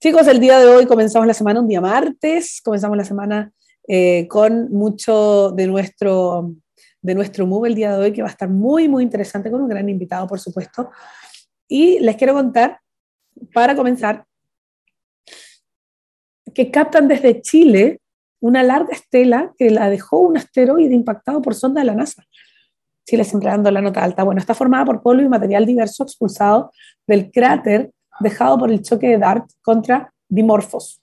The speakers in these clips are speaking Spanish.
Chicos, el día de hoy comenzamos la semana un día martes, comenzamos la semana eh, con mucho de nuestro, de nuestro move el día de hoy, que va a estar muy, muy interesante, con un gran invitado, por supuesto. Y les quiero contar, para comenzar, que captan desde Chile una larga estela que la dejó un asteroide impactado por sonda de la NASA. Chile siempre dando la nota alta. Bueno, está formada por polvo y material diverso expulsado del cráter dejado por el choque de DART contra Dimorphos.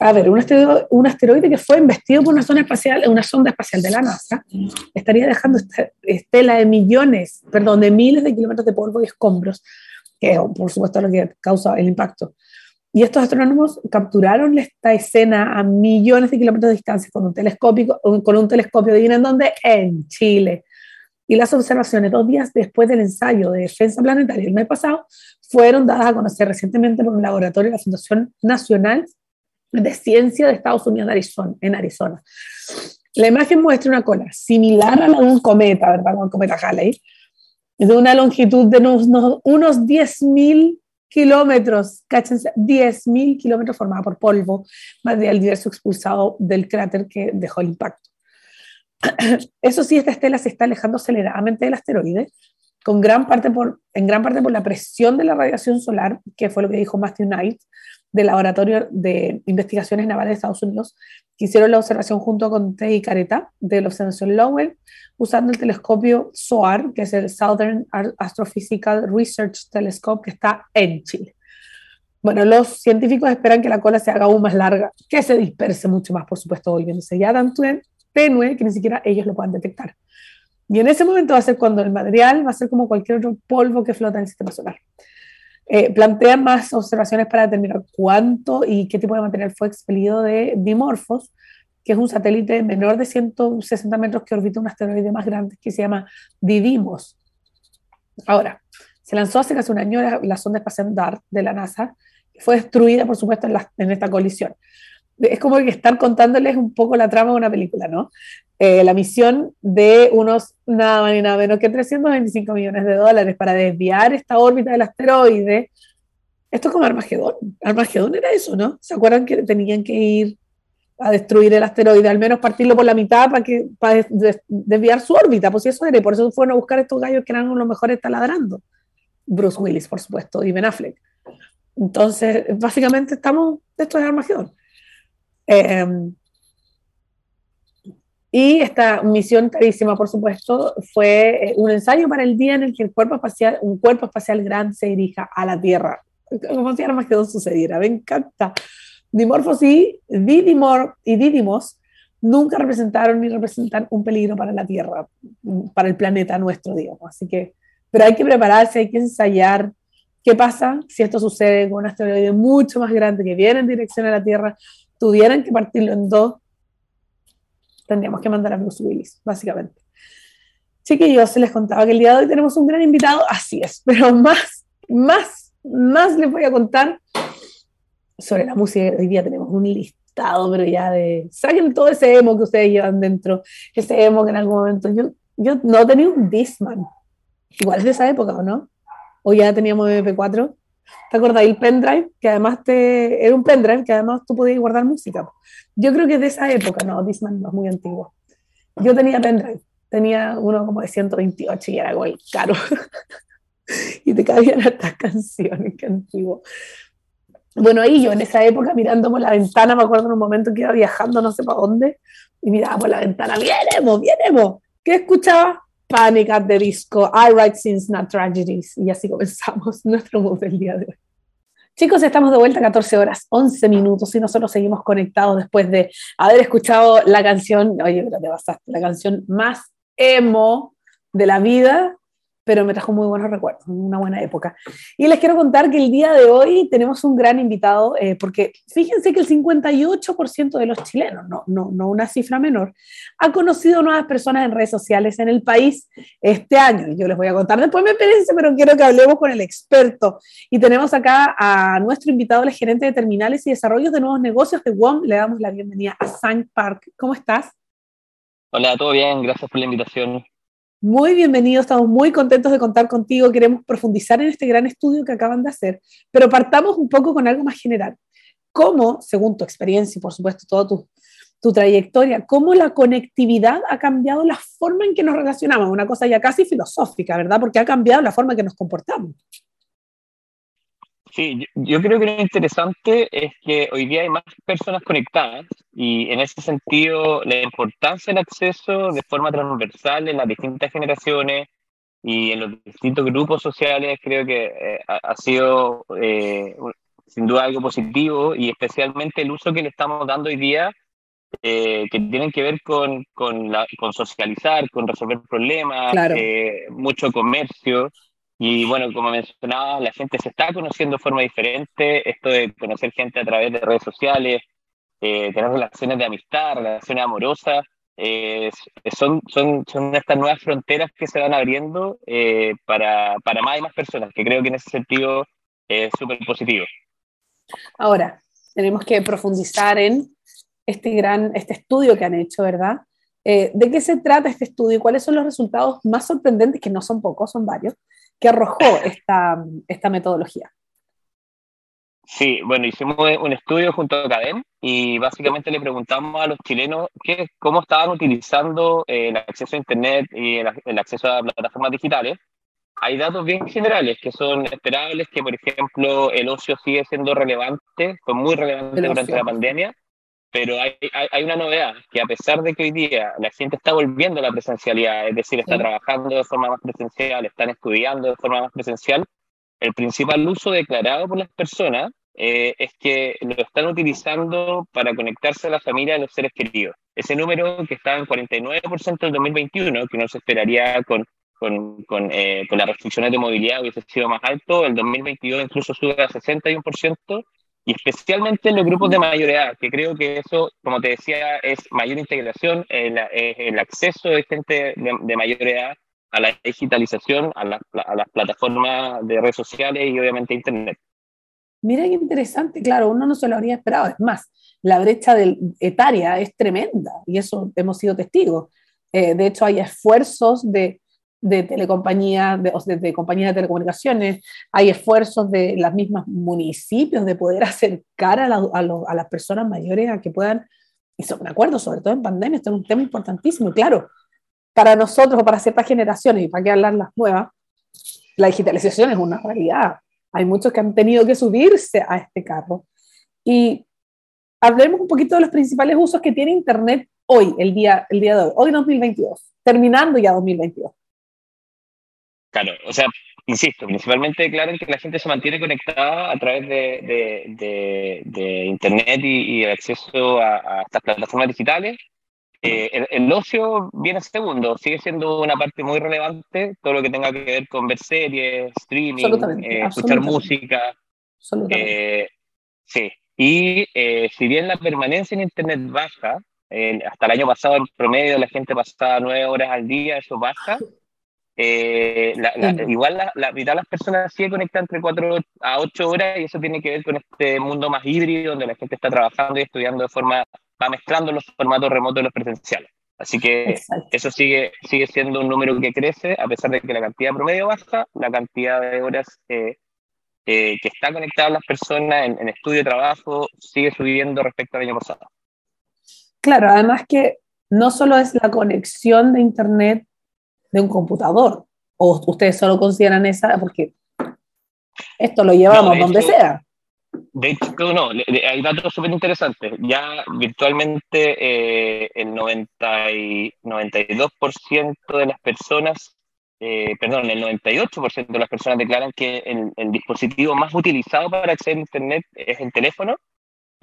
A ver, un asteroide, que fue investido por una, zona espacial, una sonda espacial de la NASA estaría dejando estela de millones, perdón, de miles de kilómetros de polvo y escombros, que por supuesto es lo que causa el impacto. Y estos astrónomos capturaron esta escena a millones de kilómetros de distancia con un telescopio, con un telescopio, ¿en dónde? En Chile. Y las observaciones dos días después del ensayo de defensa planetaria el mes pasado fueron dadas a conocer recientemente por un laboratorio de la Fundación Nacional de Ciencia de Estados Unidos en Arizona. La imagen muestra una cola similar a la de un cometa, ¿verdad? El cometa Halley, de una longitud de unos, unos 10.000 kilómetros, cáchense, 10.000 kilómetros formada por polvo, material diverso expulsado del cráter que dejó el impacto. Eso sí, esta estela se está alejando aceleradamente del asteroide, con gran parte por, en gran parte por la presión de la radiación solar, que fue lo que dijo Matthew Knight del Laboratorio de Investigaciones Navales de Estados Unidos, que hicieron la observación junto con Teddy Careta de la observación Lowell, usando el telescopio SOAR, que es el Southern Astrophysical Research Telescope, que está en Chile. Bueno, los científicos esperan que la cola se haga aún más larga, que se disperse mucho más, por supuesto, volviéndose ya tanto tenue que ni siquiera ellos lo puedan detectar. Y en ese momento va a ser cuando el material va a ser como cualquier otro polvo que flota en el sistema solar. Eh, plantean más observaciones para determinar cuánto y qué tipo de material fue expelido de Dimorphos, que es un satélite menor de 160 metros que orbita un asteroide más grande que se llama Didymos. Ahora, se lanzó hace casi un año la, sonda espacial DART de la NASA, que fue destruida, por supuesto, en, en esta colisión es como que están contándoles un poco la trama de una película, ¿no? Eh, la misión de unos nada más ni nada menos que 325 millones de dólares para desviar esta órbita del asteroide. Esto es como Armagedón. Armagedón era eso, ¿no? ¿Se acuerdan que tenían que ir a destruir el asteroide, al menos partirlo por la mitad para, que, para desviar su órbita? Pues eso era, y por eso fueron a buscar estos gallos que eran los mejores taladrando. Bruce Willis, por supuesto, y Ben Affleck. Entonces, básicamente estamos, esto es Armagedón. Em, y esta misión carísima, por supuesto, fue eh, un ensayo para el día en el que el cuerpo espacial, un cuerpo espacial grande se dirija a la Tierra. Como si Armagedón sucediera, me encanta. Dimorphos y, Didymor, y Didymos nunca representaron ni representan un peligro para la Tierra, para el planeta nuestro, digamos. Así que, pero hay que prepararse, hay que ensayar qué pasa si esto sucede con un asteroide mucho más grande que viene en dirección a la Tierra tuvieran que partirlo en dos, tendríamos que mandar a Bruce Willis, básicamente. yo se les contaba que el día de hoy tenemos un gran invitado, así es, pero más, más, más les voy a contar sobre la música. Hoy día tenemos un listado, pero ya de. Saquen todo ese emo que ustedes llevan dentro, ese emo que en algún momento. Yo, yo no tenía un Disman. Igual es de esa época, ¿o no? O ya teníamos MP4. ¿Te acuerdas? El pendrive, que además te, era un pendrive que además tú podías guardar música. Yo creo que es de esa época, no, Disman no es muy antiguo. Yo tenía pendrive, tenía uno como de 128 y era como caro. y te cabían estas canciones, qué antiguo. Bueno, ahí yo en esa época mirando por la ventana, me acuerdo en un momento que iba viajando no sé para dónde, y miraba por la ventana, vienemos, vienemos. ¿Qué escuchaba? Panic at the Disco, I Write Scenes, Not Tragedies. Y así comenzamos nuestro mood del día de hoy. Chicos, estamos de vuelta a 14 horas, 11 minutos y nosotros seguimos conectados después de haber escuchado la canción, oye, pero te pasaste, la canción más emo de la vida pero me trajo muy buenos recuerdos, una buena época. Y les quiero contar que el día de hoy tenemos un gran invitado, eh, porque fíjense que el 58% de los chilenos, no, no, no una cifra menor, ha conocido nuevas personas en redes sociales en el país este año. Yo les voy a contar después mi experiencia, pero quiero que hablemos con el experto. Y tenemos acá a nuestro invitado, el gerente de terminales y desarrollos de nuevos negocios de WOM. Le damos la bienvenida a Sank Park. ¿Cómo estás? Hola, todo bien, gracias por la invitación. Muy bienvenido, estamos muy contentos de contar contigo. Queremos profundizar en este gran estudio que acaban de hacer, pero partamos un poco con algo más general. ¿Cómo, según tu experiencia y por supuesto toda tu, tu trayectoria, cómo la conectividad ha cambiado la forma en que nos relacionamos? Una cosa ya casi filosófica, ¿verdad? Porque ha cambiado la forma en que nos comportamos. Sí, yo, creo que lo interesante es que hoy día hay más personas conectadas y en ese sentido la importancia del acceso de forma transversal en las distintas generaciones y en los distintos grupos sociales creo que eh, ha, sido eh, sin duda algo positivo y especialmente el uso que le estamos dando hoy día eh, que tienen que ver con, con, con socializar, con resolver problemas, mucho comercio. Y bueno, como mencionaba, la gente se está conociendo de forma diferente. Esto de conocer gente a través de redes sociales, eh, tener relaciones de amistad, relaciones amorosas, son, son, son estas nuevas fronteras que se van abriendo eh, para, para más y más personas, que creo que en ese sentido es súper positivo. Ahora, tenemos que profundizar en este gran este estudio que han hecho, ¿verdad? Eh, ¿De qué se trata este estudio cuáles son los resultados más sorprendentes, que no son pocos, son varios, que arrojó esta, esta metodología. Sí, bueno, hicimos un estudio junto a Academ y básicamente le preguntamos a los chilenos qué, cómo estaban utilizando eh, el acceso a Internet y el, acceso a plataformas digitales. Hay datos bien generales que son esperables, que por ejemplo el ocio sigue siendo relevante, fue muy relevante durante la pandemia, pero hay, hay, una novedad, que a pesar de que hoy día la gente está volviendo a la presencialidad, es decir, está trabajando de forma más presencial, están estudiando de forma más presencial, el principal uso declarado por las personas eh, es que lo están utilizando para conectarse a la familia de los seres queridos. Ese número que estaba en 49% en 2021, que uno se esperaría con, con, con, eh, con las restricciones de movilidad hubiese sido más alto, el 2022 incluso sube a 61%, y especialmente en los grupos de mayor edad, que creo que eso, como te decía, es mayor integración, el, el acceso de gente de, mayor edad a la digitalización, a, a, las plataformas de redes sociales y obviamente Internet. Mira qué interesante, claro, uno no se lo habría esperado, es más, la brecha del, etaria es tremenda y eso hemos sido testigos. Eh, de hecho, hay esfuerzos de de telecompañías, de, de, compañías de telecomunicaciones, hay esfuerzos de las mismas municipios de poder acercar a, a, las personas mayores a que puedan, y me acuerdo, sobre todo en pandemia, esto es un tema importantísimo, y claro, para nosotros o para ciertas generaciones, y para qué hablar las nuevas, la digitalización es una realidad. Hay muchos que han tenido que subirse a este carro. Y hablemos un poquito de los principales usos que tiene Internet hoy, el día, el día de hoy, hoy 2022, terminando ya 2022. Claro, o sea, insisto, principalmente declaran que la gente se mantiene conectada a través de, de, Internet y, el acceso a, estas plataformas digitales. Eh, el, ocio viene segundo, sigue siendo una parte muy relevante, todo lo que tenga que ver con ver series, streaming, eh, escuchar música. Eh, sí, y si bien la permanencia en Internet baja, hasta el año pasado en promedio la gente pasaba nueve horas al día, eso baja. Eh, igual la, la, mitad de las personas sigue conectadas entre 4 a 8 horas y eso tiene que ver con este mundo más híbrido donde la gente está trabajando y estudiando de forma, va mezclando los formatos remotos y los presenciales. Así que eso sigue, sigue siendo un número que crece, a pesar de que la cantidad promedio baja, la cantidad de horas eh, eh, que está conectada las personas en, en estudio y trabajo sigue subiendo respecto al año pasado. Claro, además que no solo es la conexión de Internet de un computador. ¿O ustedes solo consideran esa? Porque esto lo llevamos donde sea. De hecho, no, hay datos súper interesantes. Ya virtualmente eh, el 90 y 92% de las personas, eh, perdón, el 98% de las personas declaran que el, el, dispositivo más utilizado para acceder a Internet es el teléfono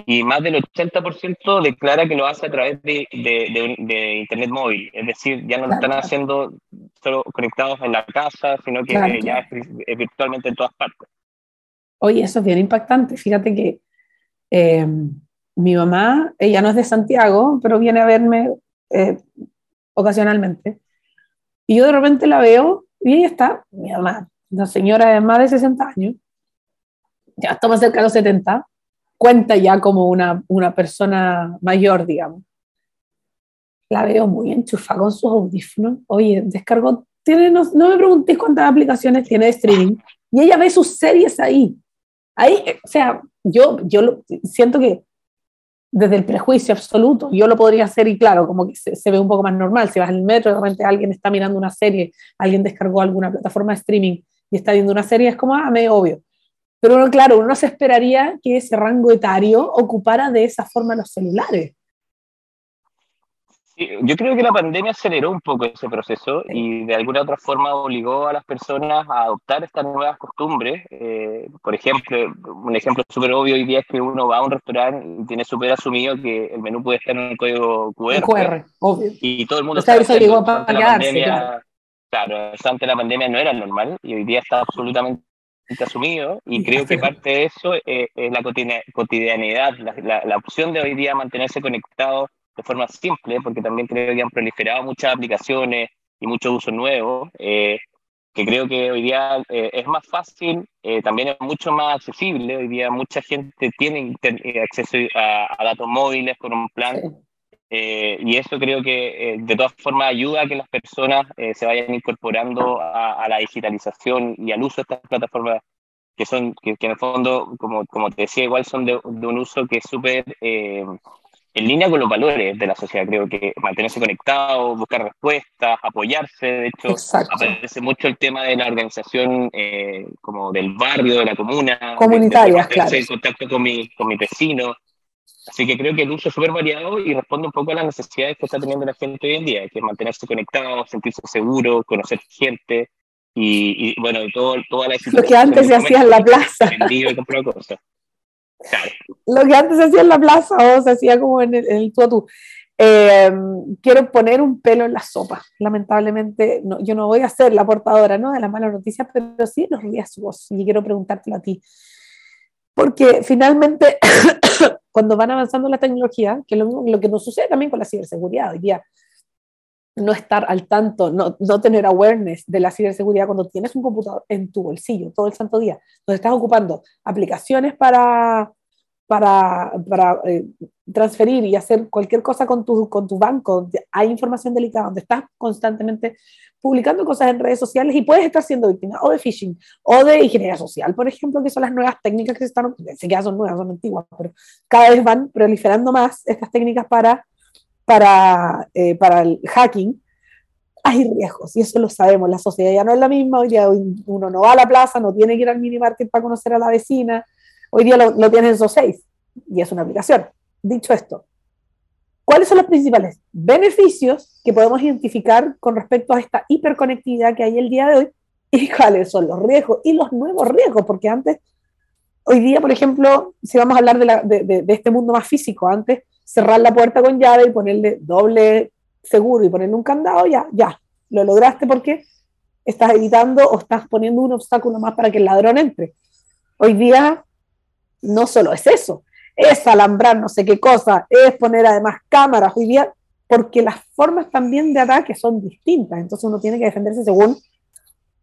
y más del 80% declara que lo hace a través de, de, de, Internet móvil. Es decir, ya no lo están haciendo solo conectados en la casa, sino que ya es, virtualmente en todas partes. Oye, eso es bien impactante. Fíjate que eh, mi mamá, ella no es de Santiago, pero viene a verme eh, ocasionalmente. Y yo de repente la veo y ella está, mi mamá, una señora de más de 60 años, ya está más cerca de los 70, cuenta ya como una, una persona mayor, digamos. La veo muy enchufada con sus audífonos. Oye, descargó, tiene, no, me preguntéis cuántas aplicaciones tiene de streaming. Y ella ve sus series ahí. Ahí, o sea, yo, yo siento que desde el prejuicio absoluto, yo lo podría hacer y claro, como que se, ve un poco más normal. Si vas al metro de repente alguien está mirando una serie, alguien descargó alguna plataforma de streaming y está viendo una serie, es como, ah, medio obvio. Pero uno, claro, uno se esperaría que ese rango etario ocupara de esa forma los celulares yo creo que la pandemia aceleró un poco ese proceso y de alguna otra forma obligó a las personas a adoptar estas nuevas costumbres. Eh, por ejemplo, un ejemplo súper obvio hoy día es que uno va a un restaurante y tiene súper asumido que el menú puede estar en un código QR. QR, obvio. Y todo el mundo está obligado para claro. claro, antes de la pandemia no era normal y hoy día está absolutamente asumido y creo que parte de eso es, la cotidianidad, la, la opción de hoy día mantenerse conectado de forma simple, porque también creo que han proliferado muchas aplicaciones y muchos usos nuevos, eh, que creo que hoy día eh, es más fácil, eh, también es mucho más accesible. Hoy día mucha gente tiene acceso a, datos móviles con un plan. Y eso creo que de todas formas ayuda a que las personas se vayan incorporando a, la digitalización y al uso de estas plataformas que son, que, en el fondo, como, como te decía, igual son de, de un uso que es súper en línea con los valores de la sociedad. Creo que mantenerse conectado, buscar respuestas, apoyarse. De hecho, aparece mucho el tema de la organización eh, como del barrio, de la comuna. Comunitaria, claro. En contacto con mi, con mi vecino. Así que creo que el uso es súper variado y responde un poco a las necesidades que está teniendo la gente hoy en día, que es mantenerse conectado, sentirse seguro, conocer gente y, bueno, y todo, toda la Lo que antes se hacía en la plaza. Y cosas. Lo que antes se hacía en la plaza o se hacía como en el, en tú a tú. Eh, quiero poner un pelo en la sopa. Lamentablemente, no, yo no voy a ser la portadora ¿no? de las malas noticias, pero sí los riesgos. Y quiero preguntártelo a ti. Porque finalmente, cuando van avanzando la tecnología, que lo, lo que nos sucede también con la ciberseguridad hoy día, no estar al tanto, no, no, tener awareness de la ciberseguridad cuando tienes un computador en tu bolsillo todo el santo día, donde estás ocupando aplicaciones para, para, para eh, transferir y hacer cualquier cosa con tu, con tu banco, hay información delicada, donde estás constantemente publicando cosas en redes sociales y puedes estar siendo víctima o de phishing o de ingeniería social, por ejemplo, que son las nuevas técnicas que se están, sé que son nuevas, son antiguas, pero cada vez van proliferando más estas técnicas para para, eh, para el hacking, hay riesgos, y eso lo sabemos, la sociedad ya no es la misma, hoy día uno no va a la plaza, no tiene que ir al mini market para conocer a la vecina, hoy día lo, lo tienes en SoSafe, y es una aplicación. Dicho esto, ¿cuáles son los principales beneficios que podemos identificar con respecto a esta hiperconectividad que hay el día de hoy? ¿Y cuáles son los riesgos y los nuevos riesgos? Porque antes, hoy día, por ejemplo, si vamos a hablar de, la, de, de, de este mundo más físico, antes cerrar la puerta con llave y ponerle doble seguro y ponerle un candado, ya, ya, lo lograste porque estás evitando o estás poniendo un obstáculo más para que el ladrón entre. Hoy día no solo es eso, es alambrar no sé qué cosa, es poner además cámaras hoy día, porque las formas también de ataque son distintas, entonces uno tiene que defenderse según,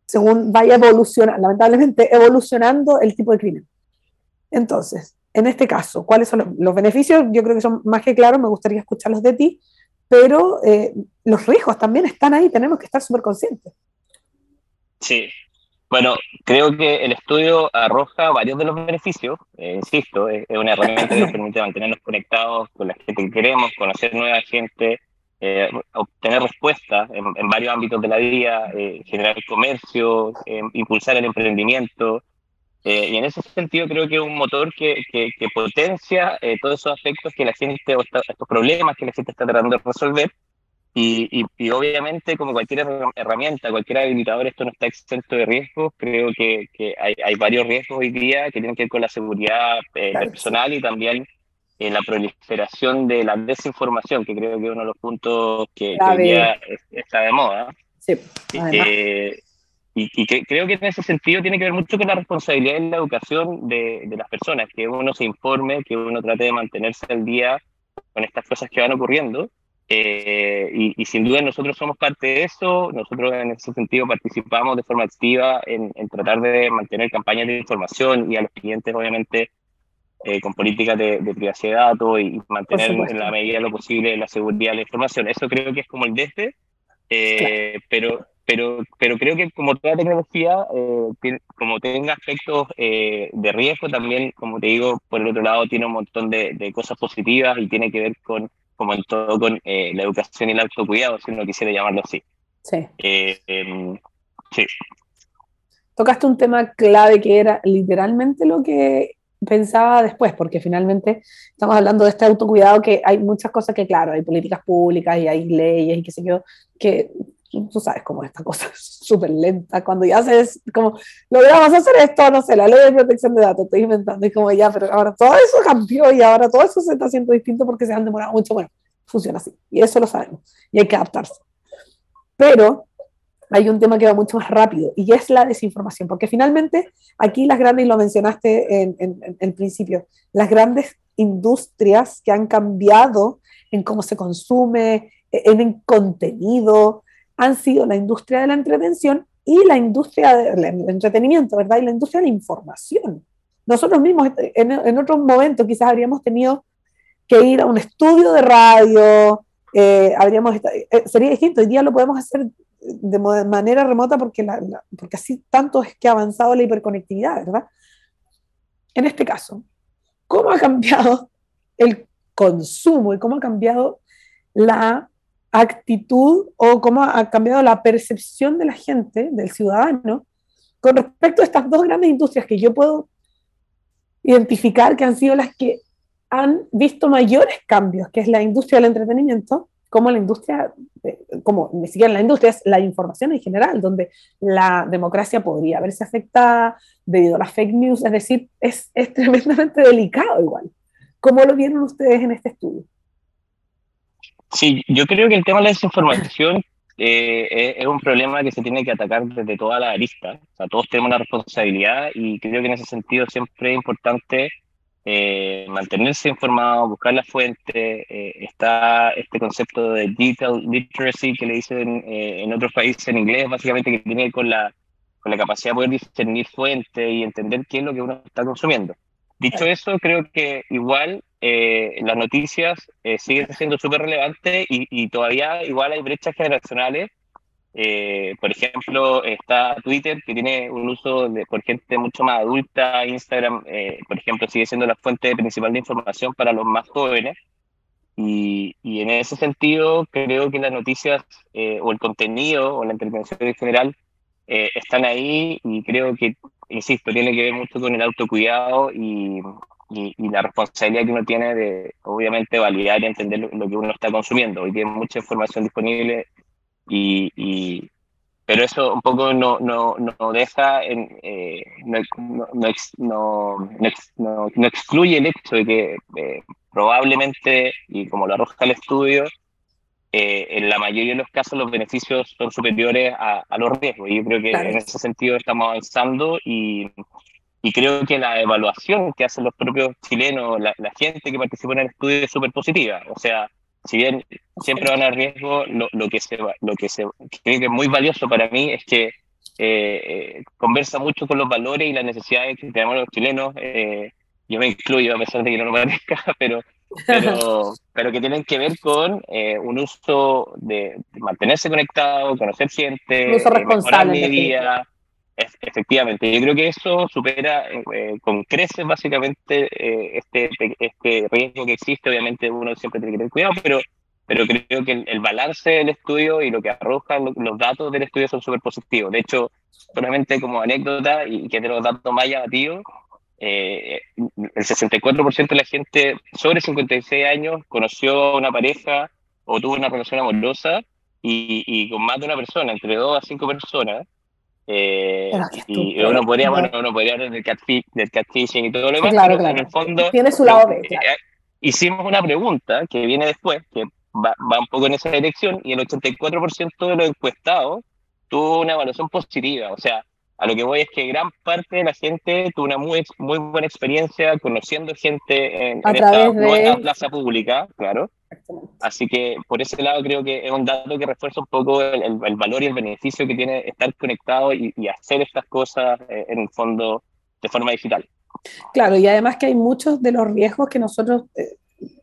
según vaya evolucionando, lamentablemente evolucionando el tipo de crimen. Entonces, en este caso, ¿cuáles son los, beneficios? Yo creo que son más que claros, me gustaría escucharlos de ti, pero eh, los riesgos también están ahí, tenemos que estar súper conscientes. Sí, bueno, creo que el estudio arroja varios de los beneficios, eh, insisto, es, una herramienta que nos permite mantenernos conectados con la gente que queremos, conocer nueva gente, eh, obtener respuestas en, varios ámbitos de la vida, generar comercio, impulsar el emprendimiento, eh, y en ese sentido creo que es un motor que, que, potencia eh, todos esos aspectos que la gente, o estos problemas que la gente está tratando de resolver. Y, y, obviamente, como cualquier herramienta, cualquier habilitador, esto no está exento de riesgos. Creo que, que hay, hay, varios riesgos hoy día que tienen que ver con la seguridad eh, personal y también la proliferación de la desinformación, que creo que es uno de los puntos que, hoy día está de moda. Sí, y, que, creo que en ese sentido tiene que ver mucho con la responsabilidad en la educación de, de, las personas, que uno se informe, que uno trate de mantenerse al día con estas cosas que van ocurriendo. Eh, y, y, sin duda nosotros somos parte de eso, nosotros en ese sentido participamos de forma activa en, en, tratar de mantener campañas de información y a los clientes obviamente eh, con políticas de, privacidad de datos y, mantener en la medida de lo posible la seguridad de la información. Eso creo que es como el desde, eh, pero, pero, pero creo que como toda tecnología, eh, como tenga aspectos de riesgo, también, como te digo, por el otro lado tiene un montón de, de cosas positivas y tiene que ver con, como en todo, con la educación y el autocuidado, si uno quisiera llamarlo así. Sí. Em, sí. Tocaste un tema clave que era literalmente lo que pensaba después, porque finalmente estamos hablando de este autocuidado que hay muchas cosas que, claro, hay políticas públicas y hay leyes y qué sé yo, que tú sabes cómo esta cosa es súper lenta, cuando ya haces como, logramos hacer esto, no sé, la ley de protección de datos, estoy inventando, y como ya, pero ahora todo eso cambió y ahora todo eso se está haciendo distinto porque se han demorado mucho, bueno, funciona así, y eso lo sabemos, y hay que adaptarse. Pero hay un tema que va mucho más rápido y es la desinformación, porque finalmente aquí las grandes, y lo mencionaste en, el principio, las grandes industrias que han cambiado en cómo se consume, en el contenido, han sido la industria de la entretención y la industria del entretenimiento, ¿verdad? Y la industria de la información. Nosotros mismos en, en otros momentos quizás habríamos tenido que ir a un estudio de radio, eh, habríamos, eh, sería distinto, hoy día lo podemos hacer de manera remota porque, porque así tanto es que ha avanzado la hiperconectividad, ¿verdad? En este caso, ¿cómo ha cambiado el consumo y cómo ha cambiado la actitud o cómo ha cambiado la percepción de la gente, del ciudadano, con respecto a estas dos grandes industrias que yo puedo identificar que han sido las que han visto mayores cambios, que es la industria del entretenimiento como la industria, como ni siquiera la industria, es la información en general, donde la democracia podría verse afectada debido a las fake news, es decir, es, es tremendamente delicado igual. ¿Cómo lo vieron ustedes en este estudio? Sí, yo creo que el tema de la desinformación eh, es un problema que se tiene que atacar desde toda la arista. O sea, todos tenemos una responsabilidad y creo que en ese sentido siempre es importante eh, mantenerse informado, buscar la fuente. Eh, está este concepto de digital literacy que le dicen eh, en otros países en inglés, básicamente que tiene que ver con la, con la capacidad de poder discernir fuente y entender qué es lo que uno está consumiendo. Dicho eso, creo que igual las noticias siguen siendo súper relevantes y, y todavía igual hay brechas generacionales eh, por ejemplo, está Twitter, que tiene un uso de, por gente mucho más adulta. Instagram, eh, por ejemplo, sigue siendo la fuente principal de información para los más jóvenes. Y, y en ese sentido, creo que las noticias eh, o el contenido o la intervención en general están ahí y creo que, insisto, tiene que ver mucho con el autocuidado y, y, la responsabilidad que uno tiene de, obviamente, validar y entender lo, lo que uno está consumiendo. Hoy tiene mucha información disponible y, pero eso un poco no, no, no deja, en, eh, no, no, no, excluye el hecho de que eh, probablemente, y como lo arroja el estudio, eh, en la mayoría de los casos los beneficios son superiores a, a los riesgos. Y yo creo que en ese sentido estamos avanzando y, y, creo que la evaluación que hacen los propios chilenos, la, la gente que participó en el estudio es súper positiva. O sea, si bien siempre van a riesgo, lo, lo, que se, lo que se creo que es muy valioso para mí es que eh, eh, conversa mucho con los valores y las necesidades que tenemos los chilenos. Eh, yo me incluyo, a pesar de que no lo parezca, pero, pero, pero que tienen que ver con un uso de, mantenerse conectado, conocer gente, mejorar mi vida. Efectivamente, yo creo que eso supera con creces básicamente este, este riesgo que existe. Obviamente uno siempre tiene que tener cuidado, pero pero creo que el, balance del estudio y lo que arrojan los datos del estudio son súper positivos. De hecho, solamente como anécdota y que de los datos más llamativos, eh, el 64% de la gente sobre 56 años conoció a una pareja o tuvo una relación amorosa y, y con más de una persona, entre dos a cinco personas. Eh, y uno podría, bueno, uno podría hablar del, catfish, del catfishing y todo lo demás, claro, claro. en el fondo... Tiene su lado B, eh, Hicimos una pregunta que viene después, que va, un poco en esa dirección y el 84% de los encuestados tuvo una evaluación positiva. O sea, a lo que voy es que gran parte de la gente tuvo una muy, muy buena experiencia conociendo gente en, esta nueva plaza pública, claro. Así que por ese lado creo que es un dato que refuerza un poco el, valor y el beneficio que tiene estar conectado y, hacer estas cosas eh, en el fondo de forma digital. Claro, y además que hay muchos de los riesgos que nosotros eh,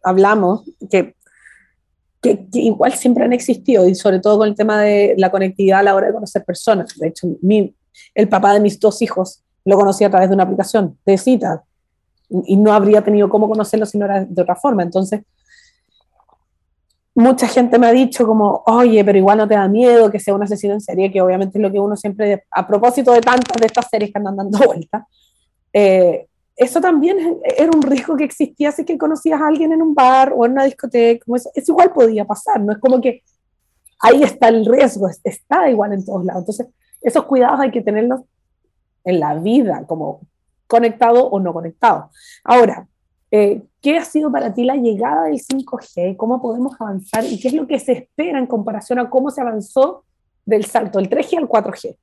hablamos, que, que, igual siempre han existido, y sobre todo con el tema de la conectividad a la hora de conocer personas. De hecho, mi, el papá de mis dos hijos lo conocía a través de una aplicación de cita, y no habría tenido cómo conocerlo si no era de otra forma. Entonces, mucha gente me ha dicho como, oye, pero igual no te da miedo que sea un asesino en serie, que obviamente es lo que uno siempre, a propósito de tantas de estas series que andan dando vueltas, eh, eso también era un riesgo que existía si que conocías a alguien en un bar o en una discoteca, como eso, eso igual podía pasar, no es como que ahí está el riesgo, está igual en todos lados. Entonces, esos cuidados hay que tenerlos en la vida, como conectado o no conectado. Ahora, eh, ¿qué ha sido para ti la llegada del 5G? ¿Cómo podemos avanzar? ¿Y qué es lo que se espera en comparación a cómo se avanzó del salto del 3G al 4G?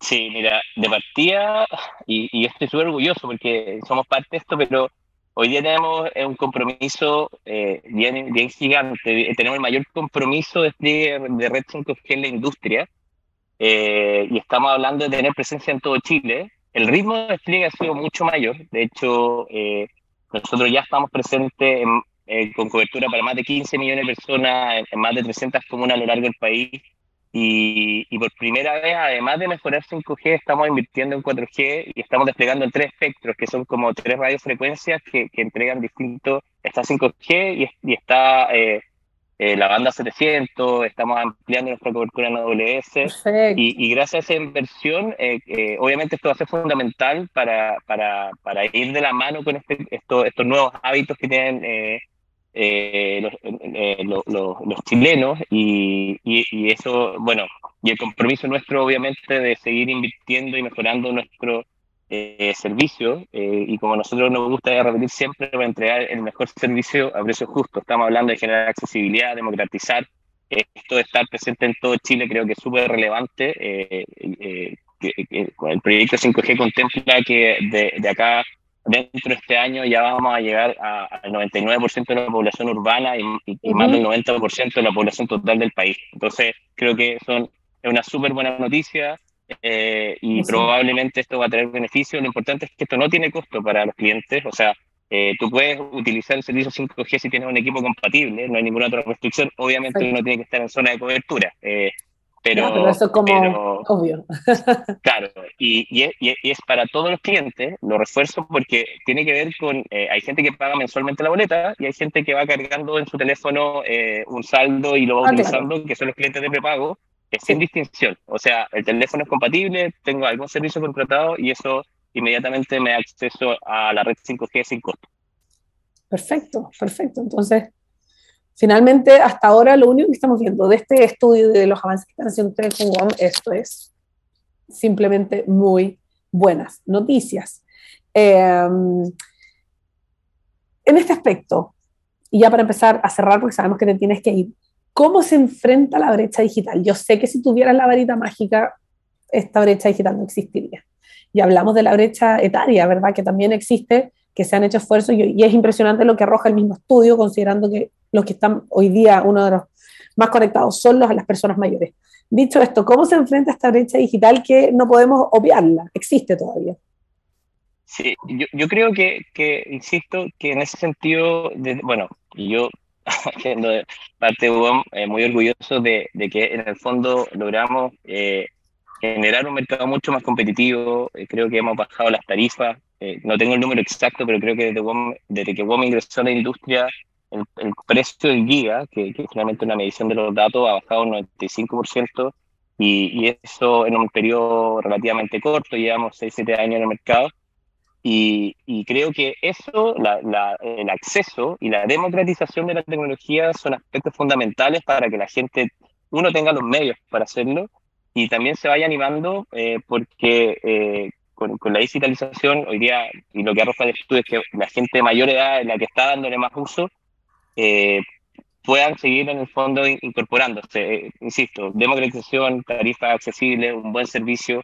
Sí, mira, de partida, y, y estoy súper orgulloso porque somos parte de esto, pero hoy día tenemos un compromiso eh, bien, bien gigante. Tenemos el mayor compromiso de de red 5G en la industria. Eh, y estamos hablando de tener presencia en todo Chile. El ritmo de despliegue ha sido mucho mayor. De hecho, eh, nosotros ya estamos presentes con cobertura para más de 15 millones de personas en, en más de 300 comunas a lo largo del país. Y, y, por primera vez, además de mejorar 5G, estamos invirtiendo en 4G y estamos desplegando en tres espectros, que son como tres radiofrecuencias que, que entregan distintos. Está 5G y, y está eh, eh, la banda 700, estamos ampliando nuestra cobertura en AWS. Y, y, gracias a esa inversión, eh, eh, obviamente esto va a ser fundamental para, para, para ir de la mano con este, esto, estos nuevos hábitos que tienen eh, eh, los, los, los, chilenos y, y, eso, bueno, y el compromiso nuestro obviamente de seguir invirtiendo y mejorando nuestro eh, servicio eh, y como nosotros nos gusta repetir siempre para entregar el mejor servicio a precio justo. Estamos hablando de generar accesibilidad, democratizar, esto de estar presente en todo Chile creo que es súper relevante. Eh, que, que, el proyecto 5G contempla que de, de acá dentro de este año ya vamos a llegar al 99% de la población urbana y, y, más del 90% de la población total del país. Entonces, creo que son, es una súper buena noticia eh, y sí. probablemente esto va a traer beneficios. Lo importante es que esto no tiene costo para los clientes, o sea, eh, tú puedes utilizar el servicio 5G si tienes un equipo compatible, no hay ninguna otra restricción. Obviamente sí. uno tiene que estar en zona de cobertura. Eh, pero, pero, eso es como pero, obvio. claro, y, y, es, y, es, para todos los clientes, lo refuerzo porque tiene que ver con, eh, hay gente que paga mensualmente la boleta y hay gente que va cargando en su teléfono eh, un saldo y lo va ah, utilizando, claro. que son los clientes de prepago, es sin distinción. O sea, el teléfono es compatible, tengo algún servicio contratado y eso inmediatamente me da acceso a la red 5G sin costo. Perfecto, perfecto. Entonces, Finalmente, hasta ahora lo único que estamos viendo de este estudio de los avances que están haciendo ustedes con esto es simplemente muy buenas noticias. Eh, en este aspecto, y ya para empezar a cerrar, porque sabemos que te tienes que ir, ¿cómo se enfrenta la brecha digital? Yo sé que si tuvieras la varita mágica, esta brecha digital no existiría. Y hablamos de la brecha etaria, ¿verdad? Que también existe, que se han hecho esfuerzos y, y es impresionante lo que arroja el mismo estudio, considerando que los que están hoy día, uno de los más conectados son las personas mayores. Dicho esto, ¿cómo se enfrenta esta brecha digital que no podemos obviarla? Existe todavía. Sí, yo, creo que, insisto, que en ese sentido, bueno, yo, parte de UOM, eh, muy orgulloso de, de, que en el fondo logramos eh, generar un mercado mucho más competitivo, eh, creo que hemos bajado las tarifas, eh, no tengo el número exacto, pero creo que desde, desde que WOM ingresó a la industria, el, el, precio del giga, que, que es finalmente una medición de los datos, ha bajado un 95%, y, y eso en un periodo relativamente corto, llevamos 6-7 años en el mercado, y, y creo que eso, la, la, el acceso y la democratización de la tecnología son aspectos fundamentales para que la gente, uno, tenga los medios para hacerlo, y también se vaya animando, eh, porque eh, con, con, la digitalización, hoy día, y lo que arroja el estudio es que la gente de mayor edad, la que está dándole más uso, eh, puedan seguir en el fondo incorporándose. Eh, insisto, democratización, tarifa accesible, un buen servicio,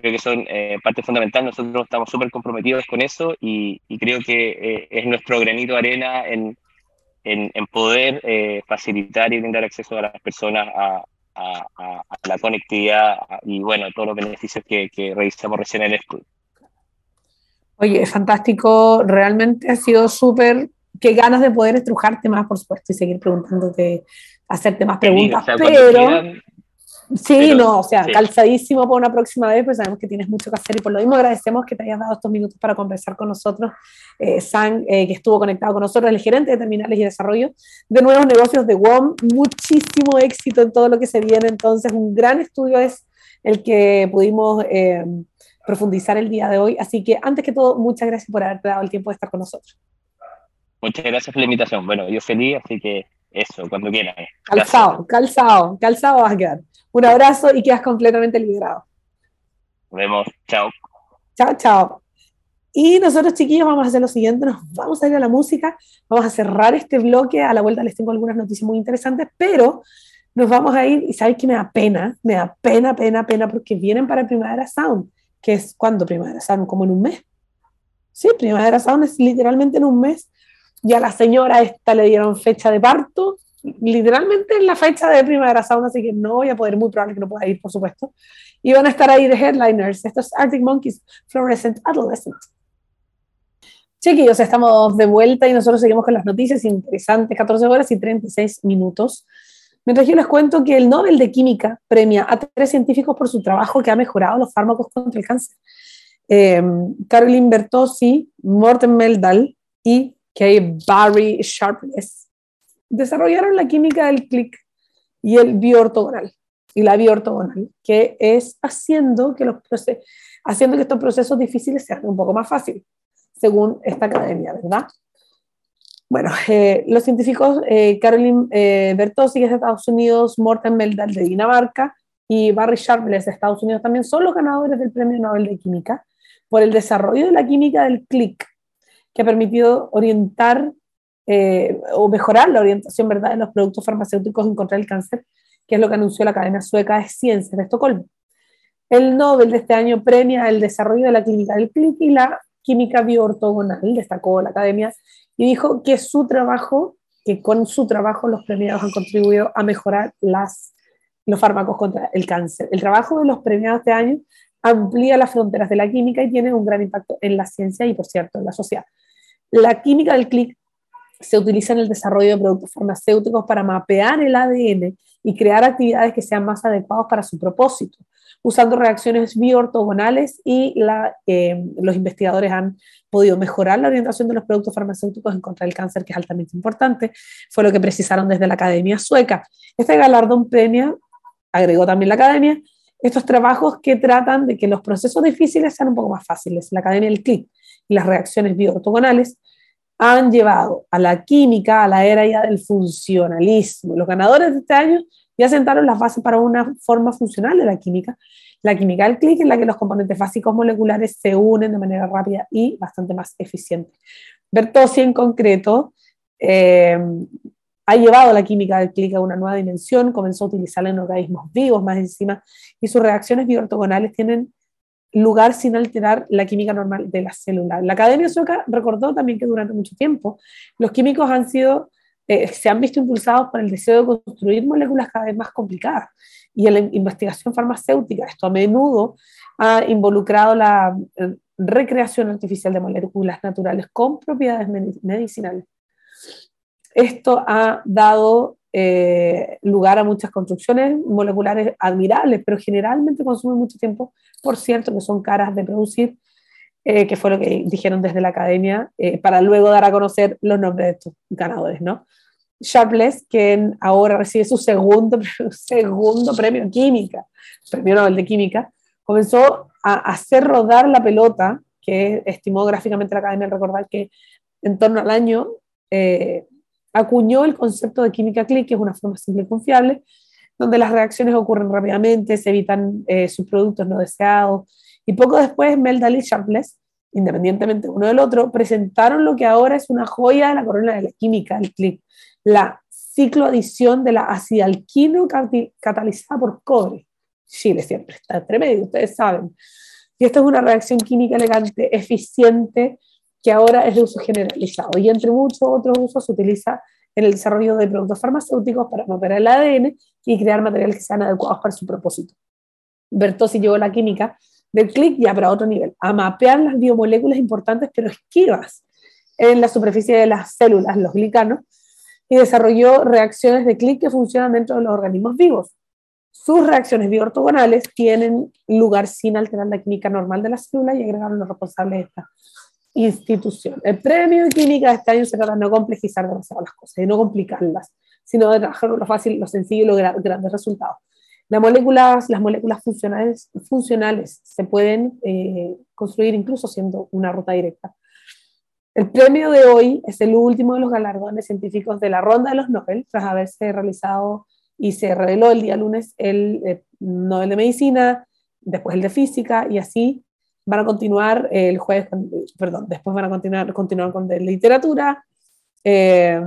creo que son eh, parte fundamental. Nosotros estamos súper comprometidos con eso y, y creo que eh, es nuestro granito de arena en, en, en poder eh, facilitar y brindar acceso a las personas a, a, a la conectividad y bueno, todos los beneficios que, que revisamos recién en el estudio. Oye, fantástico, realmente ha sido súper, qué ganas de poder estrujarte más, por supuesto, y seguir preguntándote, hacerte más preguntas, pero... Sí, no, o sea, calzadísimo para una próxima vez, pues sabemos que tienes mucho que hacer y por lo mismo agradecemos que te hayas dado estos minutos para conversar con nosotros. Eh, San, eh, que estuvo conectado con nosotros, el gerente de terminales y desarrollo de nuevos negocios de WOM. Muchísimo éxito en todo lo que se viene. Entonces, un gran estudio es el que pudimos eh, profundizar el día de hoy. Así que, antes que todo, muchas gracias por haberte dado el tiempo de estar con nosotros. Muchas gracias por la invitación. Bueno, yo feliz, así que eso, cuando quieran. Calzado, calzado, calzado vas a quedar. Un abrazo y quedas completamente liberado. Nos vemos. Chao. Chao, chao. Y nosotros, chiquillos, vamos a hacer lo siguiente, nos vamos a ir a la música, vamos a cerrar este bloque, a la vuelta les tengo algunas noticias muy interesantes, pero nos vamos a ir, y sabéis que me da pena, me da pena, pena, pena, porque vienen para Primavera Sound, que es cuando Primavera Sound, como en un mes. Sí, Primavera Sound es literalmente en un mes. Ya a la señora esta le dieron fecha de parto, literalmente en la fecha de Primavera Sound, así que no voy a poder, muy probable que no pueda ir, por supuesto. Y van a estar ahí de headliners, estos Arctic Monkeys, Fluorescent Adolescent. Chiquillos, estamos de vuelta y nosotros seguimos con las noticias interesantes, 14 horas y 36 minutos. Mientras yo les cuento que el Nobel de Química premia a tres científicos por su trabajo que ha mejorado los fármacos contra el cáncer. Eh, Caroline Morten Meldal y Kay Barry Sharpless desarrollaron la química del clic y el bioortogonal y la bioortogonal, que es haciendo que, los haciendo que estos procesos difíciles sean un poco más fáciles, según esta academia, ¿verdad? Bueno, eh, los científicos eh, Caroline eh, Bertozzi, de Estados Unidos, Morten Meldal de Dinamarca y Barry Sharpless de Estados Unidos también son los ganadores del Premio Nobel de Química por el desarrollo de la química del clic, que ha permitido orientar eh, o mejorar la orientación ¿verdad? de los productos farmacéuticos en contra del cáncer, que es lo que anunció la Academia Sueca de Ciencias de Estocolmo. El Nobel de este año premia el desarrollo de la clínica del CLIC y la química bioortogonal, destacó la Academia, y dijo que su trabajo, que con su trabajo los premiados han contribuido a mejorar las, los fármacos contra el cáncer. El trabajo de los premiados este año amplía las fronteras de la química y tiene un gran impacto en la ciencia y, por cierto, en la sociedad. La química del clic se utiliza en el desarrollo de productos farmacéuticos para mapear el ADN y crear actividades que sean más adecuadas para su propósito, usando reacciones bioortogonales y eh, los investigadores han podido mejorar la orientación de los productos farmacéuticos en contra del cáncer, que es altamente importante, fue lo que precisaron desde la Academia Sueca. Este galardón premia, agregó también la Academia, estos trabajos que tratan de que los procesos difíciles sean un poco más fáciles. La Academia del CLIC y las reacciones bioortogonales han llevado a la química a la era ya del funcionalismo. Los ganadores de este año ya sentaron las bases para una forma funcional de la química. La química del clic en la que los componentes básicos moleculares se unen de manera rápida y bastante más eficiente. Bertozzi en concreto eh, ha llevado la química del clic a una nueva dimensión, comenzó a utilizarla en organismos vivos más encima y sus reacciones bioortogonales tienen lugar sin alterar la química normal de la célula. La Academia Sueca recordó también que durante mucho tiempo los químicos han sido, eh, se han visto impulsados por el deseo de construir moléculas cada vez más complicadas y la investigación farmacéutica. Esto a menudo ha involucrado la eh, recreación artificial de moléculas naturales con propiedades medicinales. Esto ha dado eh, lugar a muchas construcciones moleculares admirables, pero generalmente consumen mucho tiempo, por cierto, que son caras de producir, eh, que fue lo que dijeron desde la academia, eh, para luego dar a conocer los nombres de estos ganadores, ¿no? Sharpless, que ahora recibe su segundo, segundo premio química, premio Nobel de Química, comenzó a hacer rodar la pelota, que estimó gráficamente la academia, recordar que en torno al año acuñó el concepto de química click, que es una forma simple y confiable, donde las reacciones ocurren rápidamente, se evitan eh, subproductos no deseados. Y poco después, Meldal y Sharpless, independientemente uno del otro, presentaron lo que ahora es una joya de la corona de la química, el click, la cicloadición de la acidalquino catalizada por cobre. Chile siempre está tremendo, ustedes saben. Y esta es una reacción química elegante, eficiente, que ahora es de uso generalizado y entre muchos otros usos se utiliza en el desarrollo de productos farmacéuticos para mapear el ADN y crear materiales que sean adecuados para su propósito. Bertozzi llevó la química del clic ya para otro nivel, a mapear las biomoléculas importantes pero esquivas en la superficie de las células, los glicanos, y desarrolló reacciones de clic que funcionan dentro de los organismos vivos. Sus reacciones bioortogonales tienen lugar sin alterar la química normal de la célula y agregaron los responsables de esta institución. El premio de química de este año se trata de no complejizar demasiado las cosas y no complicarlas, sino de trabajar lo fácil, lo sencillo y los grandes resultados. Las moléculas, las moléculas funcionales, funcionales se pueden eh, construir incluso siendo una ruta directa. El premio de hoy es el último de los galardones científicos de la ronda de los Nobel, tras haberse realizado y se reveló el día lunes el eh, Nobel de Medicina, después el de Física, y así van a continuar el jueves, perdón, después van a continuar, continuar con de Literatura, eh,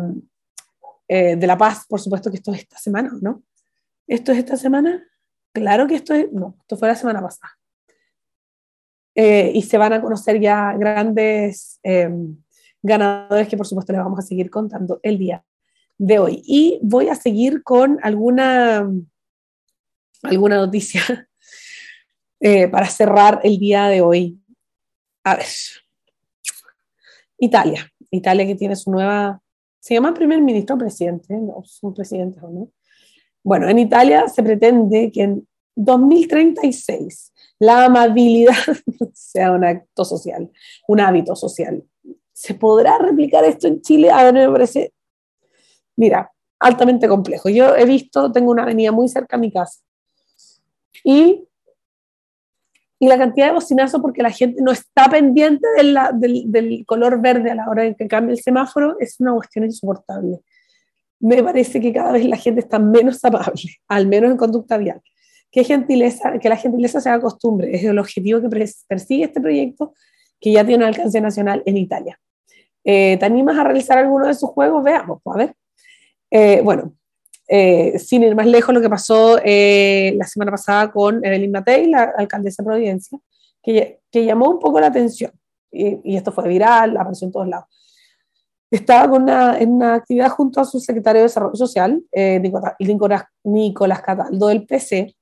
eh, de La Paz, por supuesto que esto es esta semana, ¿no? ¿Esto es esta semana? Claro que esto es, no, esto fue la semana pasada. Eh, y se van a conocer ya grandes eh, ganadores que por supuesto les vamos a seguir contando el día de hoy. Y voy a seguir con alguna, alguna noticia eh, para cerrar el día de hoy. A ver, Italia. Italia que tiene su nueva, se llama primer ministro presidente, no son presidentes o no. Bueno, en Italia se pretende que en 2036 la amabilidad sea un acto social, un hábito social. ¿Se podrá replicar esto en Chile? A ver, me parece, mira, altamente complejo. Yo he visto, tengo una avenida muy cerca a mi casa y, y la cantidad de bocinazo porque la gente no está pendiente del, del color verde a la hora de que cambie el semáforo es una cuestión insoportable. Me parece que cada vez la gente está menos amable, al menos en conducta vial que, gentileza, que la gentileza sea costumbre, es el objetivo que persigue este proyecto que ya tiene un alcance nacional en Italia. Eh, ¿Te animas a realizar alguno de sus juegos? Veamos, pues, a ver. Eh, bueno, eh, sin ir más lejos, lo que pasó la semana pasada con Evelyn Matei, la alcaldesa de Providencia, que, llamó un poco la atención, y, esto fue viral, apareció en todos lados. Estaba con una, en una actividad junto a su secretario de Desarrollo Social, Nicolás, Nicolás Cataldo del PC,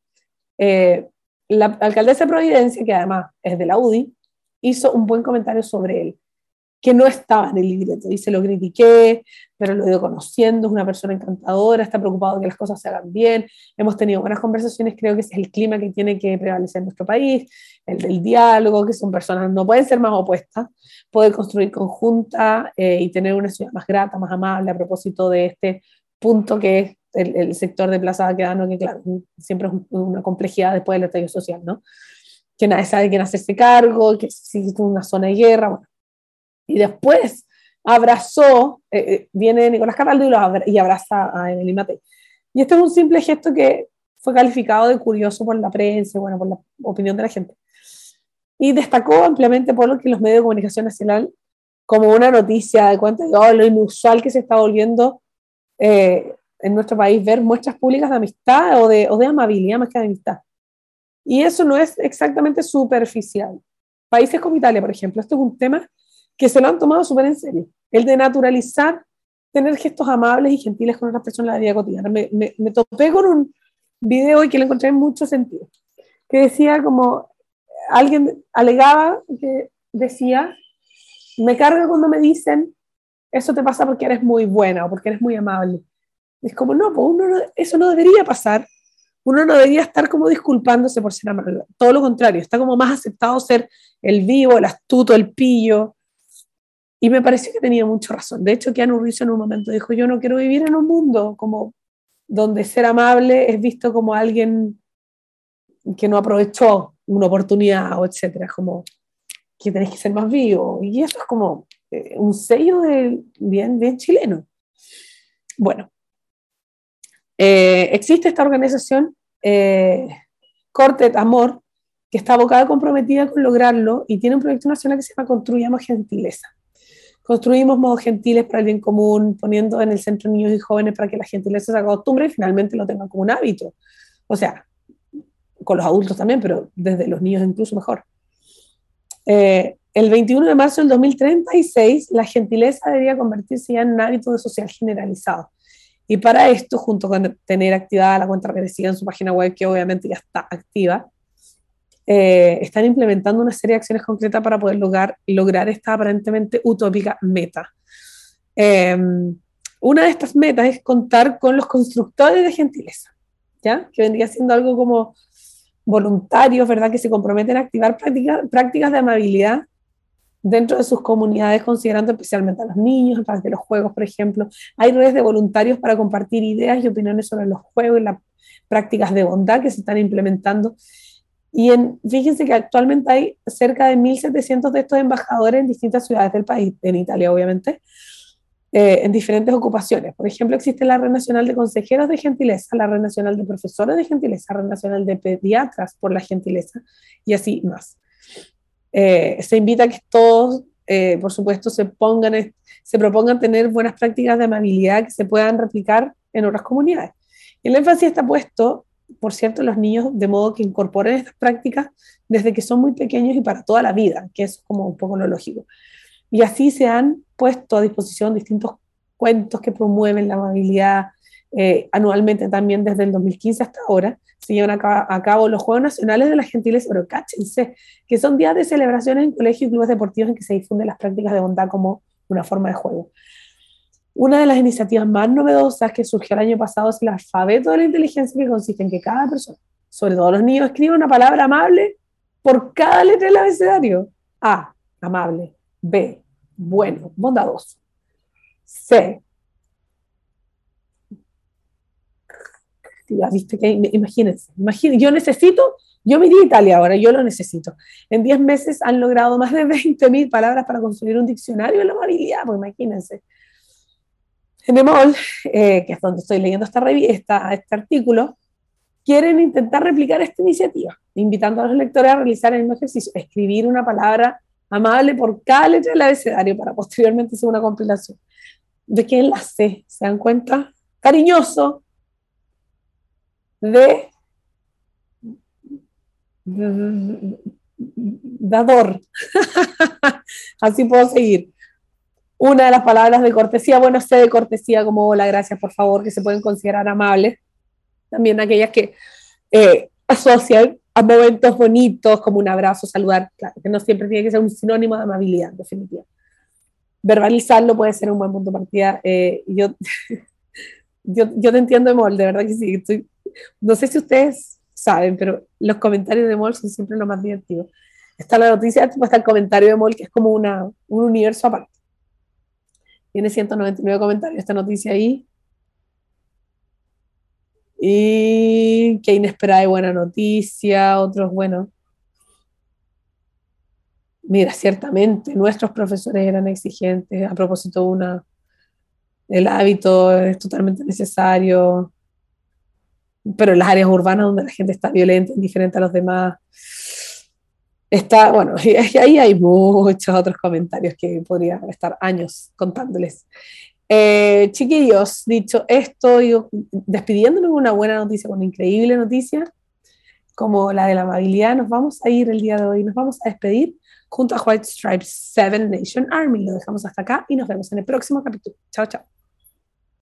eh, la alcaldesa de Providencia, que además es de la UDI, hizo un buen comentario sobre él, que no estaba en el libreto. Dice, lo critiqué, pero lo he ido conociendo, es una persona encantadora, está preocupado de que las cosas se hagan bien, hemos tenido buenas conversaciones, creo que es el clima que tiene que prevalecer en nuestro país, el del diálogo, que son personas, no pueden ser más opuestas, poder construir conjunta eh, y tener una ciudad más grata, más amable a propósito de este punto que es el, sector de Plaza Baquedano, que claro, siempre es una complejidad después del estallido social, ¿no? Que nadie sabe quién hacerse cargo, que existe una zona de guerra, bueno. Y después abrazó, eh, eh, viene Nicolás Cataldo y, y abraza a Emily Mate. Y este es un simple gesto que fue calificado de curioso por la prensa, bueno, por la opinión de la gente. Y destacó ampliamente por lo que los medios de comunicación nacional como una noticia de cuenta de oh, lo inusual que se está volviendo eh, en nuestro país ver muestras públicas de amistad o de, o de amabilidad más que de amistad. Y eso no es exactamente superficial. Países como Italia, por ejemplo, esto es un tema que se lo han tomado súper en serio. El de naturalizar, tener gestos amables y gentiles con otras personas en la vida cotidiana. Me, me, me topé con un video y que lo encontré en mucho sentido, que decía como, alguien alegaba que decía, me carga cuando me dicen, eso te pasa porque eres muy buena o porque eres muy amable. Es como, no, pues uno eso no debería pasar. Uno no debería estar como disculpándose por ser amable. Todo lo contrario, está como más aceptado ser el vivo, el astuto, el pillo. Y me pareció que tenía mucha razón. De hecho, Keanu Reeves en un momento dijo, yo no quiero vivir en un mundo como donde ser amable es visto como alguien que no aprovechó una oportunidad o etcétera, como que tenés que ser más vivo. Y eso es como eh, un sello de bien, bien chileno. Bueno, eh, existe esta organización, eh, Cortet Amor, que está abocada comprometida con lograrlo y tiene un proyecto nacional que se llama Construyamos Gentileza. Construimos modos gentiles para el bien común, poniendo en el centro niños y jóvenes para que la gentileza se acostumbre y finalmente lo tengan como un hábito. O sea, con los adultos también, pero desde los niños incluso mejor. Eh, el 21 de marzo del 2036, la gentileza debería convertirse ya en un hábito social generalizado. Y para esto, junto con tener activada la cuenta regresiva en su página web, que obviamente ya está activa, eh, están implementando una serie de acciones concretas para poder lograr, lograr esta aparentemente utópica meta. Em, una de estas metas es contar con los constructores de gentileza, ¿ya? que vendría siendo algo como voluntarios, ¿verdad? que se comprometen a activar prácticas de amabilidad dentro de sus comunidades, considerando especialmente a los niños, a través de los juegos, por ejemplo. Hay redes de voluntarios para compartir ideas y opiniones sobre los juegos y las prácticas de bondad que se están implementando. Y en, fíjense que actualmente hay cerca de 1.700 de estos embajadores en distintas ciudades del país, en Italia obviamente, eh, en diferentes ocupaciones. Por ejemplo, existe la Red Nacional de Consejeros de Gentileza, la Red Nacional de Profesores de Gentileza, la Red Nacional de Pediatras por la Gentileza y así más. Eh, se invita a que todos, eh, por supuesto, se, pongan, se propongan tener buenas prácticas de amabilidad que se puedan replicar en otras comunidades. El énfasis está puesto, por cierto, los niños, de modo que incorporen estas prácticas desde que son muy pequeños y para toda la vida, que es como un poco lo lógico. Y así se han puesto a disposición distintos cuentos que promueven la amabilidad eh, anualmente también desde el 2015 hasta ahora, se llevan a cabo, los Juegos Nacionales de la Gentileza, pero cáchense, que son días de celebraciones en colegios y clubes deportivos en que se difunden las prácticas de bondad como una forma de juego. Una de las iniciativas más novedosas que surgió el año pasado es el alfabeto de la inteligencia, que consiste en que cada persona, sobre todo los niños, escriba una palabra amable por cada letra del abecedario. A, amable. B, bueno, bondadoso. C, ¿viste? Que, imagínense, imagínense, yo necesito, yo me Italia ahora, yo lo necesito. En 10 meses han logrado más de 20.000 palabras para construir un diccionario de la amabilidad, pues imagínense. En EMOL, eh, que es donde estoy leyendo esta revista, este artículo, quieren intentar replicar esta iniciativa, invitando a los lectores a realizar el mismo ejercicio, escribir una palabra amable por cada letra del abecedario para posteriormente hacer una compilación. ¿De qué enlace? ¿Se dan cuenta? Cariñoso, de dador. Así puedo seguir. Una de las palabras de cortesía, bueno, sé de cortesía como hola, gracias, por favor, que se pueden considerar amables. También aquellas que eh, asocian a momentos bonitos como un abrazo, saludar, claro, que no siempre tiene que ser un sinónimo de amabilidad, en definitiva. Verbalizarlo puede ser un buen punto de partida. Eh, yo, yo, yo, te entiendo, Emol, de verdad que sí, estoy no sé si ustedes saben, pero los comentarios de Mol son siempre lo más divertido. Está la noticia, está el comentario de Mol, que es como una, un universo aparte. Tiene 199 comentarios esta noticia ahí. Y qué inesperada y buena noticia, otros, bueno. Mira, ciertamente nuestros profesores eran exigentes. A propósito, una, el hábito es totalmente necesario pero en las áreas urbanas donde la gente está violenta, indiferente a los demás. Está, bueno, ahí hay muchos otros comentarios que podría estar años contándoles. Eh, chiquillos, dicho esto, yo despidiéndonos una buena noticia, con una increíble noticia, como la de la amabilidad, nos vamos a ir el día de hoy, nos vamos a despedir junto a White Stripes Seven Nation Army. Lo dejamos hasta acá y nos vemos en el próximo capítulo. Chao, chao.